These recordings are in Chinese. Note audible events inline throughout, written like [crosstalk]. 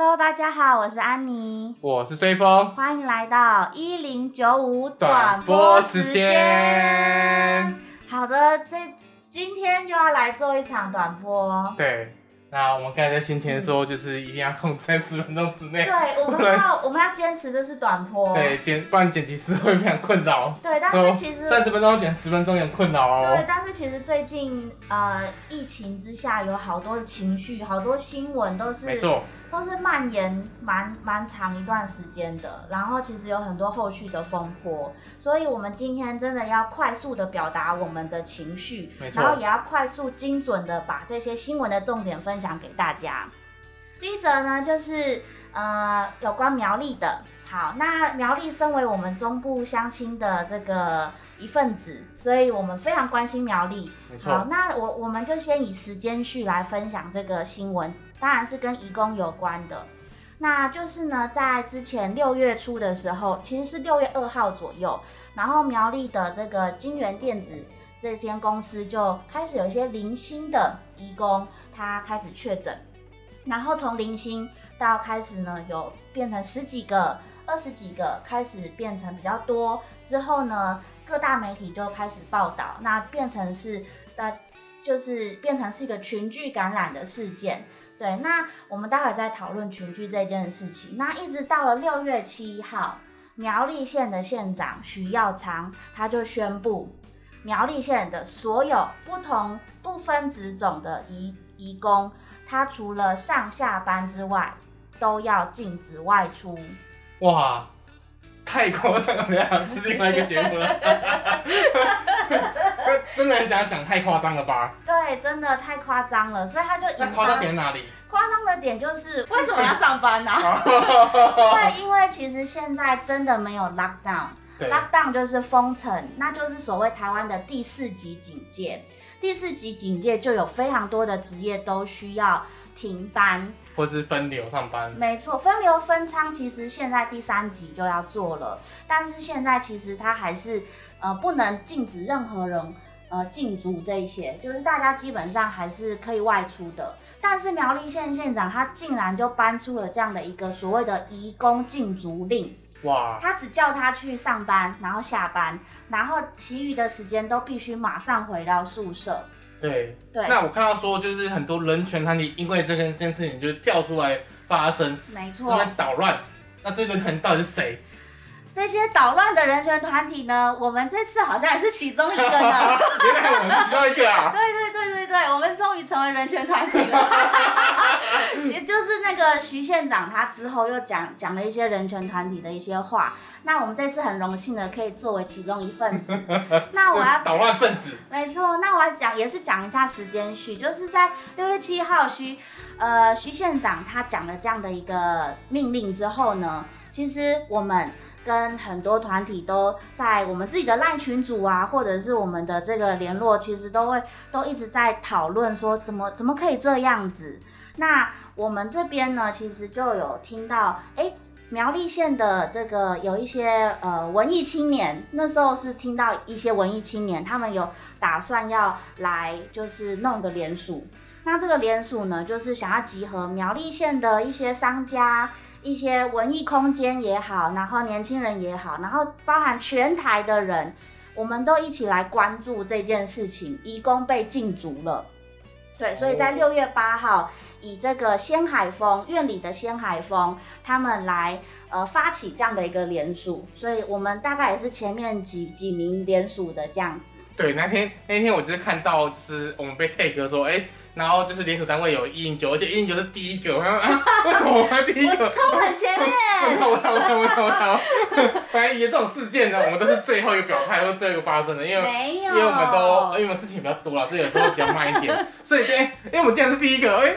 Hello，大家好，我是安妮，我是追风，欢迎来到一零九五短播时间。好的，这今天又要来做一场短播。对，那我们刚才在先前说，就是一定要控制在十分钟之内。对，我们要我们要坚持的是短播。对，剪不然剪辑师会非常困扰。对，但是其实三十分钟剪十分钟有点困扰哦。对，但是其实最近呃疫情之下，有好多的情绪，好多新闻都是没错。都是蔓延蛮蛮长一段时间的，然后其实有很多后续的风波，所以我们今天真的要快速的表达我们的情绪，然后也要快速精准的把这些新闻的重点分享给大家。第一则呢，就是呃有关苗栗的，好，那苗栗身为我们中部乡亲的这个一份子，所以我们非常关心苗栗。好，那我我们就先以时间序来分享这个新闻。当然是跟移工有关的，那就是呢，在之前六月初的时候，其实是六月二号左右，然后苗栗的这个金源电子这间公司就开始有一些零星的移工，他开始确诊，然后从零星到开始呢，有变成十几个、二十几个，开始变成比较多，之后呢，各大媒体就开始报道，那变成是呃，就是变成是一个群聚感染的事件。对，那我们待会再讨论群聚这件事情。那一直到了六月七号，苗栗县的县长许耀昌他就宣布，苗栗县的所有不同不分职种的移移工，他除了上下班之外，都要禁止外出。哇！太夸张了，是另外一个节目了。[laughs] 真的很想要讲太夸张了吧？对，真的太夸张了，所以他就那夸张点哪里？夸张的点就是为什么要上班呢？因为因为其实现在真的没有 lockdown，lockdown 就是封城，那就是所谓台湾的第四级警戒。第四级警戒就有非常多的职业都需要停班。或是分流上班，没错，分流分仓其实现在第三级就要做了，但是现在其实它还是呃不能禁止任何人呃进足这些，就是大家基本上还是可以外出的。但是苗栗县县长他竟然就搬出了这样的一个所谓的移工禁足令，哇！他只叫他去上班，然后下班，然后其余的时间都必须马上回到宿舍。对，对，那我看到说，就是很多人权团体因为这件这件事情就跳出来发声，没错，这边捣乱。那这个人到底是谁？这些捣乱的人权团体呢？我们这次好像也是其中一个呢。[laughs] 原来我们是其中一个啊！[laughs] 对对对对对，我们终于成为人权团体了。[laughs] 也就是那个徐县长，他之后又讲讲了一些人权团体的一些话。那我们这次很荣幸的可以作为其中一份子。[laughs] 那我要捣乱分子。[laughs] 没错，那我要讲也是讲一下时间序，就是在六月七号徐呃徐县长他讲了这样的一个命令之后呢，其实我们。跟很多团体都在我们自己的赖群组啊，或者是我们的这个联络，其实都会都一直在讨论说怎么怎么可以这样子。那我们这边呢，其实就有听到，哎，苗栗县的这个有一些呃文艺青年，那时候是听到一些文艺青年，他们有打算要来就是弄个联署。那这个联署呢，就是想要集合苗栗县的一些商家。一些文艺空间也好，然后年轻人也好，然后包含全台的人，我们都一起来关注这件事情。义工被禁足了，对，所以在六月八号，以这个仙海峰院里的仙海峰，他们来呃发起这样的一个联署，所以我们大概也是前面几几名联署的这样子。对，那天那天我就是看到，就是我们被 take 说，哎。然后就是连锁单位有一零九，而且一零九是第一个。[laughs] 为什么我们第一个？我冲很前面。我我我我我反正这种事件呢，我们都是最后一个表态，或最后一个发生的，因为没有，因为我们都因为我们事情比较多了，所以有时候比较慢一点。所以哎，因为我们竟然是第一个，哎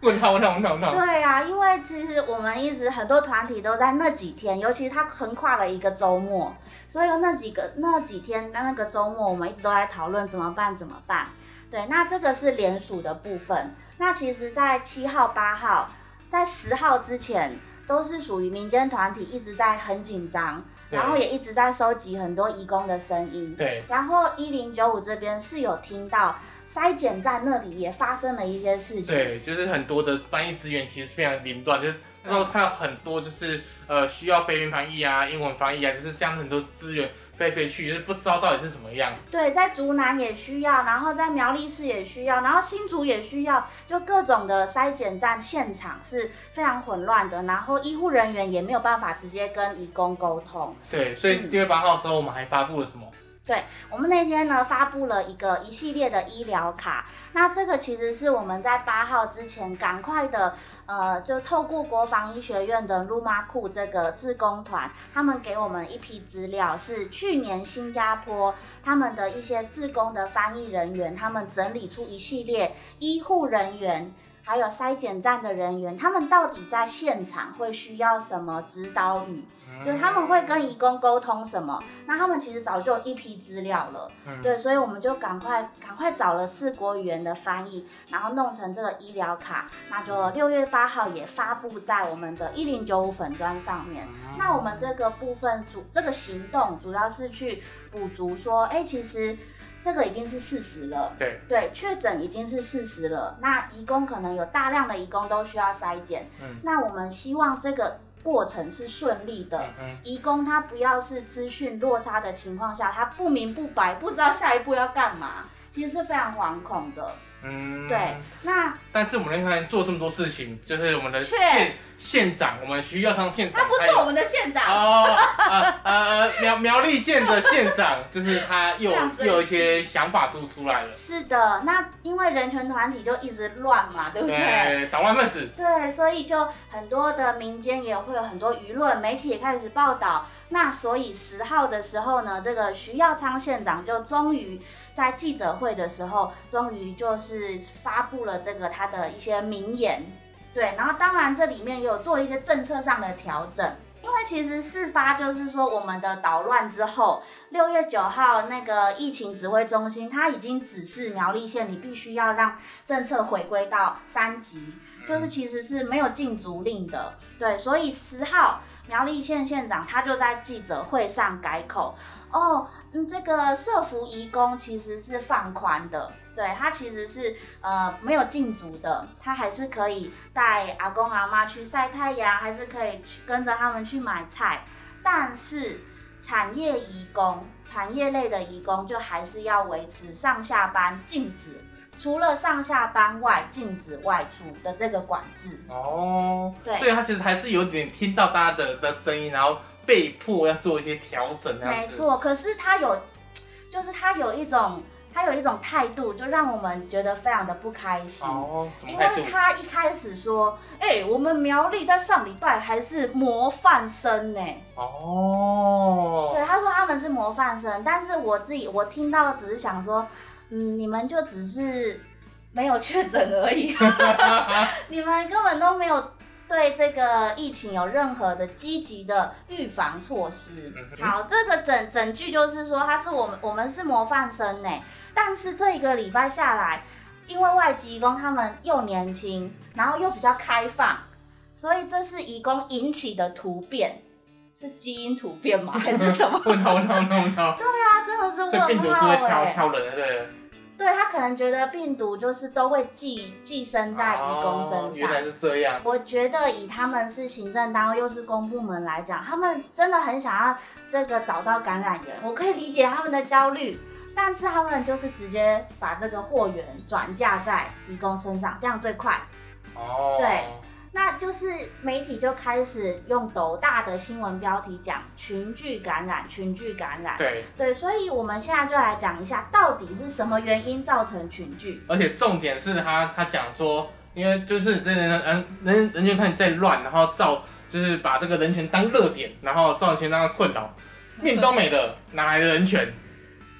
问他问他问他问他。对啊，因为其实我们一直很多团体都在那几天，尤其是它横跨了一个周末，所以那几个那几天那那个周末，我们一直都在讨论怎么办怎么办。对，那这个是联署的部分。那其实，在七号、八号，在十号之前，都是属于民间团体一直在很紧张，然后也一直在收集很多义工的声音。对。然后一零九五这边是有听到筛检站那里也发生了一些事情。对，就是很多的翻译资源其实是非常凌乱，就是那时候看到很多就是呃需要非语翻译啊、英文翻译啊，就是这样很多资源。飞飞去就是不知道到底是怎么样。对，在竹南也需要，然后在苗栗市也需要，然后新竹也需要，就各种的筛检站现场是非常混乱的，然后医护人员也没有办法直接跟义工沟通。对，所以六月八号的时候，我们还发布了什么？对我们那天呢，发布了一个一系列的医疗卡。那这个其实是我们在八号之前赶快的，呃，就透过国防医学院的卢马库这个自工团，他们给我们一批资料，是去年新加坡他们的一些自工的翻译人员，他们整理出一系列医护人员，还有筛检站的人员，他们到底在现场会需要什么指导语。就他们会跟义工沟通什么？那他们其实早就一批资料了，对，所以我们就赶快赶快找了四国语言的翻译，然后弄成这个医疗卡，那就六月八号也发布在我们的一零九五粉砖上面。那我们这个部分主这个行动主要是去补足说，哎，其实这个已经是事实了，对对，确诊已经是事实了。那义工可能有大量的义工都需要筛检，嗯，那我们希望这个。过程是顺利的，移工他不要是资讯落差的情况下，他不明不白，不知道下一步要干嘛，其实是非常惶恐的。嗯，对，那但是我们那天做这么多事情，就是我们的县县长，我们需要上县长，他不是我们的县长哦，呃呃苗苗栗县的县长，就是他又 [laughs] 又有一些想法都出来了。是的，那因为人权团体就一直乱嘛，对不对？捣乱分子。对，所以就很多的民间也会有很多舆论媒体也开始报道。那所以十号的时候呢，这个徐耀昌县长就终于在记者会的时候，终于就是发布了这个他的一些名言，对，然后当然这里面也有做一些政策上的调整，因为其实事发就是说我们的捣乱之后，六月九号那个疫情指挥中心他已经指示苗栗县，你必须要让政策回归到三级，就是其实是没有禁足令的，对，所以十号。苗栗县县长他就在记者会上改口哦，嗯，这个社服移工其实是放宽的，对他其实是呃没有禁足的，他还是可以带阿公阿妈去晒太阳，还是可以去跟着他们去买菜，但是产业移工、产业类的移工就还是要维持上下班禁止。除了上下班外，禁止外出的这个管制哦，对，所以他其实还是有点听到大家的的声音，然后被迫要做一些调整。没错，可是他有，[tsk] 就是他有一种，他有一种态度，就让我们觉得非常的不开心哦。因为他一开始说，哎，我们苗栗在上礼拜还是模范生呢。哦，对，他说他们是模范生，但是我自己我听到只是想说。嗯，你们就只是没有确诊而已，[laughs] 你们根本都没有对这个疫情有任何的积极的预防措施。好，这个整整句就是说，他是我们我们是模范生呢，但是这一个礼拜下来，因为外籍工他们又年轻，然后又比较开放，所以这是移工引起的突变，是基因突变吗？还是什么？问号问号问号。[laughs] 对啊，真的是问号病毒是会挑挑人的，对。对他可能觉得病毒就是都会寄寄生在义工身上，原来是这样。我觉得以他们是行政单位又是公部门来讲，他们真的很想要这个找到感染源，我可以理解他们的焦虑，但是他们就是直接把这个货源转嫁在义工身上，这样最快。哦，对。那就是媒体就开始用斗大的新闻标题讲群聚感染，群聚感染。对对，所以我们现在就来讲一下，到底是什么原因造成群聚？而且重点是他他讲说，因为就是这人人人人权看你在乱，然后造就是把这个人权当热点，然后造成让他困扰，[laughs] 命都没了，哪来的人权？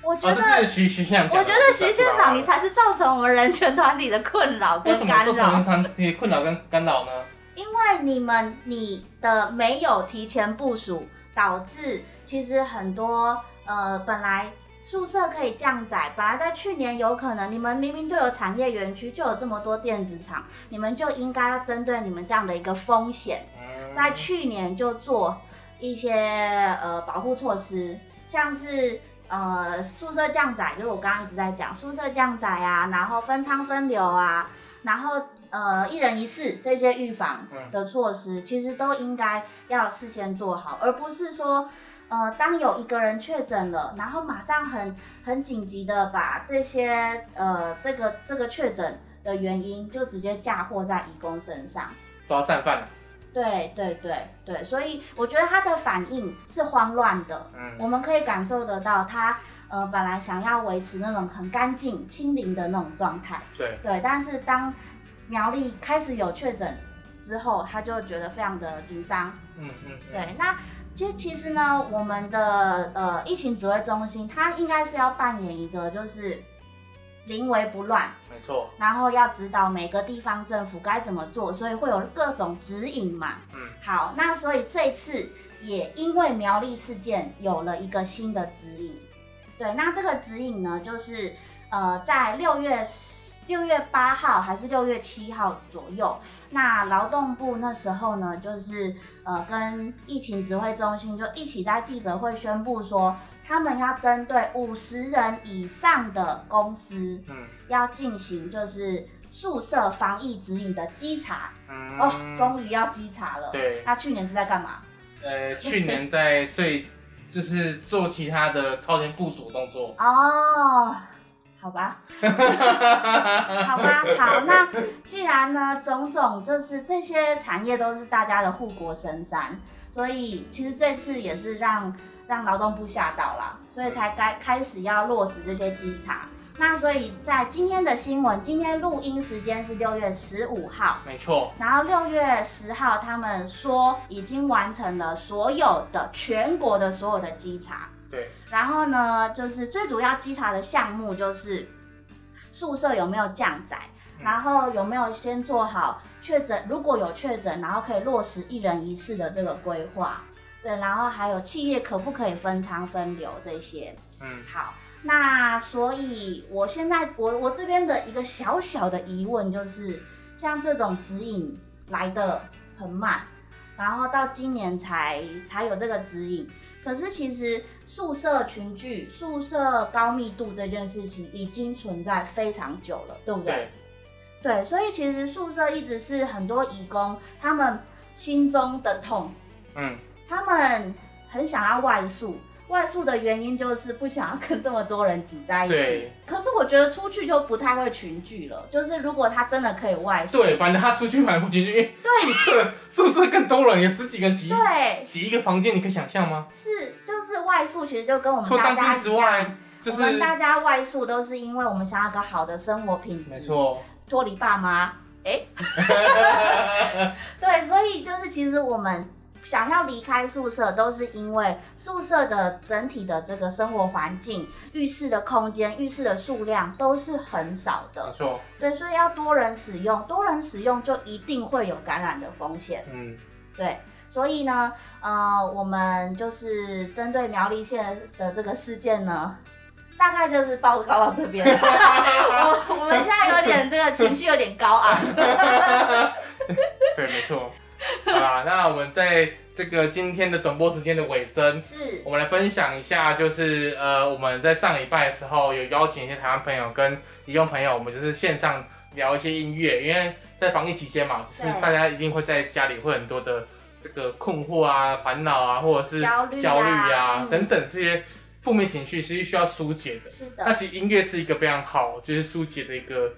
我觉得徐徐县长，我觉得徐县长你才是造成我们人权团体的困扰跟干扰。为 [laughs] 什么团困扰跟干扰呢？因为你们你的没有提前部署，导致其实很多呃本来宿舍可以降载，本来在去年有可能你们明明就有产业园区，就有这么多电子厂，你们就应该要针对你们这样的一个风险，在去年就做一些呃保护措施，像是。呃宿舍降载，就是我刚刚一直在讲宿舍降载啊，然后分仓分流啊，然后呃一人一室这些预防的措施，其实都应该要事先做好，而不是说呃当有一个人确诊了，然后马上很很紧急的把这些呃这个这个确诊的原因就直接嫁祸在义工身上，都要战犯了。对对对对，所以我觉得他的反应是慌乱的，嗯，我们可以感受得到他呃本来想要维持那种很干净清零的那种状态，对。对，但是当苗栗开始有确诊之后，他就觉得非常的紧张，嗯嗯，对，那其实其实呢，我们的呃疫情指挥中心，它应该是要扮演一个就是。临危不乱，没错。然后要指导每个地方政府该怎么做，所以会有各种指引嘛。嗯，好，那所以这次也因为苗栗事件有了一个新的指引。对，那这个指引呢，就是呃，在六月六月八号还是六月七号左右，那劳动部那时候呢，就是呃跟疫情指挥中心就一起在记者会宣布说。他们要针对五十人以上的公司，嗯，要进行就是宿舍防疫指引的稽查，嗯，哦，终于要稽查了。对，他去年是在干嘛？呃，去年在睡，[laughs] 就是做其他的超前部署动作。哦，好吧，[laughs] 好吧，好，那既然呢，种种就是这些产业都是大家的护国神山，所以其实这次也是让。让劳动部吓到了，所以才该开始要落实这些稽查。那所以在今天的新闻，今天录音时间是六月十五号，没错。然后六月十号，他们说已经完成了所有的全国的所有的稽查。对。然后呢，就是最主要稽查的项目就是宿舍有没有降载，然后有没有先做好确诊，如果有确诊，然后可以落实一人一室的这个规划。对，然后还有企业可不可以分仓分流这些？嗯，好，那所以我现在我我这边的一个小小的疑问就是，像这种指引来的很慢，然后到今年才才有这个指引，可是其实宿舍群聚、宿舍高密度这件事情已经存在非常久了，对不对？对，所以其实宿舍一直是很多义工他们心中的痛，嗯。他们很想要外宿，外宿的原因就是不想要跟这么多人挤在一起。可是我觉得出去就不太会群聚了。就是如果他真的可以外宿，对，反正他出去反而不群聚，因为宿舍宿舍更多人，有十几个人挤，对，挤一个房间，你可以想象吗？是，就是外宿其实就跟我们大家一样，我们大家外宿都是因为我们想要个好的生活品质，没错，脱离爸妈，哎，[laughs] 对，所以就是其实我们。想要离开宿舍，都是因为宿舍的整体的这个生活环境、浴室的空间、浴室的数量都是很少的。没错，对，所以要多人使用，多人使用就一定会有感染的风险。嗯，对，所以呢，呃，我们就是针对苗栗县的这个事件呢，大概就是报告到这边。[laughs] 我我们现在有点这个情绪有点高昂。对，没错。[laughs] 啊，那我们在这个今天的短播时间的尾声，是。我们来分享一下，就是呃，我们在上礼拜的时候有邀请一些台湾朋友跟移工朋友，我们就是线上聊一些音乐，因为在防疫期间嘛，是大家一定会在家里会很多的这个困惑啊、烦恼啊，或者是焦虑啊等等这些负面情绪，其实需要疏解的。是的，那其实音乐是一个非常好，就是疏解的一个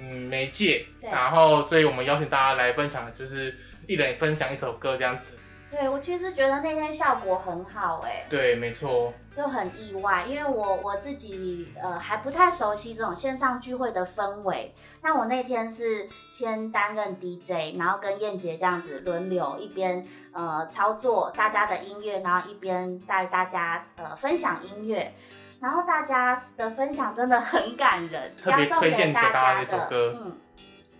嗯媒介。然后，所以我们邀请大家来分享，就是。一人分享一首歌这样子，对我其实觉得那天效果很好哎，对，没错，就很意外，因为我我自己呃还不太熟悉这种线上聚会的氛围。那我那天是先担任 DJ，然后跟燕姐这样子轮流，一边呃操作大家的音乐，然后一边带大家呃分享音乐，然后大家的分享真的很感人，特别推荐给大家一首歌，嗯，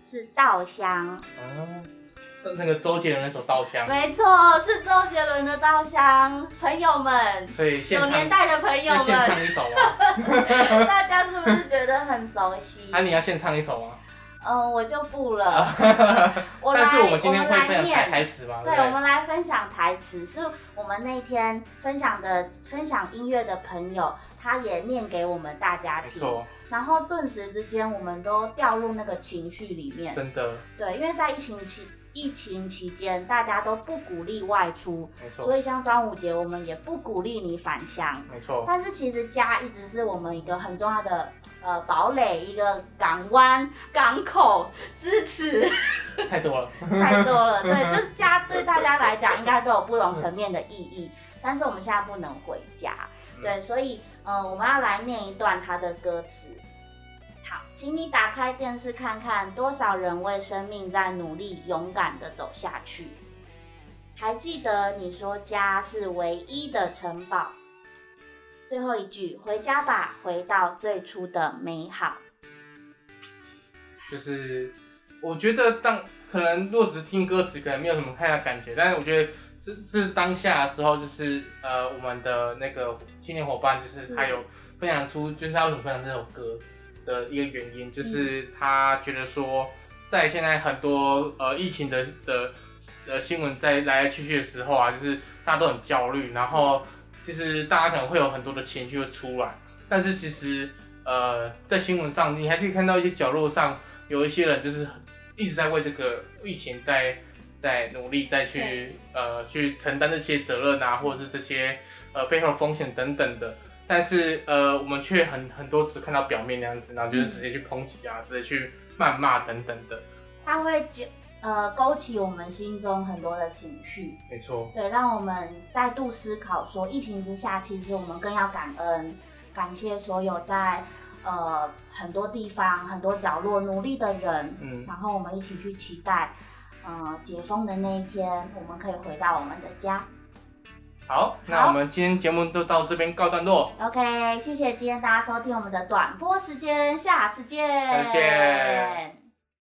是稻香哦。那个周杰伦那首《稻香》，没错，是周杰伦的《稻香》。朋友们，所以有年代的朋友们，唱一首吗？[laughs] 大家是不是觉得很熟悉？啊，你要先唱一首吗？嗯，我就不了。[laughs] 但是我们今天会分享台词吗？对，我们来分享台词，是我们那天分享的分享音乐的朋友，他也念给我们大家听。然后顿时之间，我们都掉入那个情绪里面。真的。对，因为在疫情期。疫情期间，大家都不鼓励外出，没错。所以像端午节，我们也不鼓励你返乡，没错。但是其实家一直是我们一个很重要的呃堡垒，一个港湾、港口支持。[laughs] 太多了，[laughs] 太多了。对，[laughs] 就是家对大家来讲，应该都有不同层面的意义。但是我们现在不能回家，对，所以呃，我们要来念一段他的歌词。请你打开电视看看，多少人为生命在努力，勇敢的走下去。还记得你说家是唯一的城堡。最后一句，回家吧，回到最初的美好。就是我觉得当可能若只是听歌词，可能没有什么太大感觉，但是我觉得这是当下的时候，就是呃，我们的那个青年伙伴，就是他有分享出，就是他为什么分享这首歌。的一个原因就是他觉得说，在现在很多呃疫情的的呃新闻在来来去去的时候啊，就是大家都很焦虑，然后其实大家可能会有很多的情绪会出来，但是其实呃在新闻上你还可以看到一些角落上有一些人就是一直在为这个疫情在在努力再去呃去承担这些责任啊，或者是这些呃背后风险等等的。但是呃，我们却很很多次看到表面那样子，然后就是直接去抨击啊，直接去谩骂等等的。它会就呃勾起我们心中很多的情绪。没错。对，让我们再度思考说，疫情之下，其实我们更要感恩，感谢所有在呃很多地方、很多角落努力的人。嗯。然后我们一起去期待，呃，解封的那一天，我们可以回到我们的家。好，那我们今天节目就到这边告段落。OK，谢谢今天大家收听我们的短播时间，下次见。再见。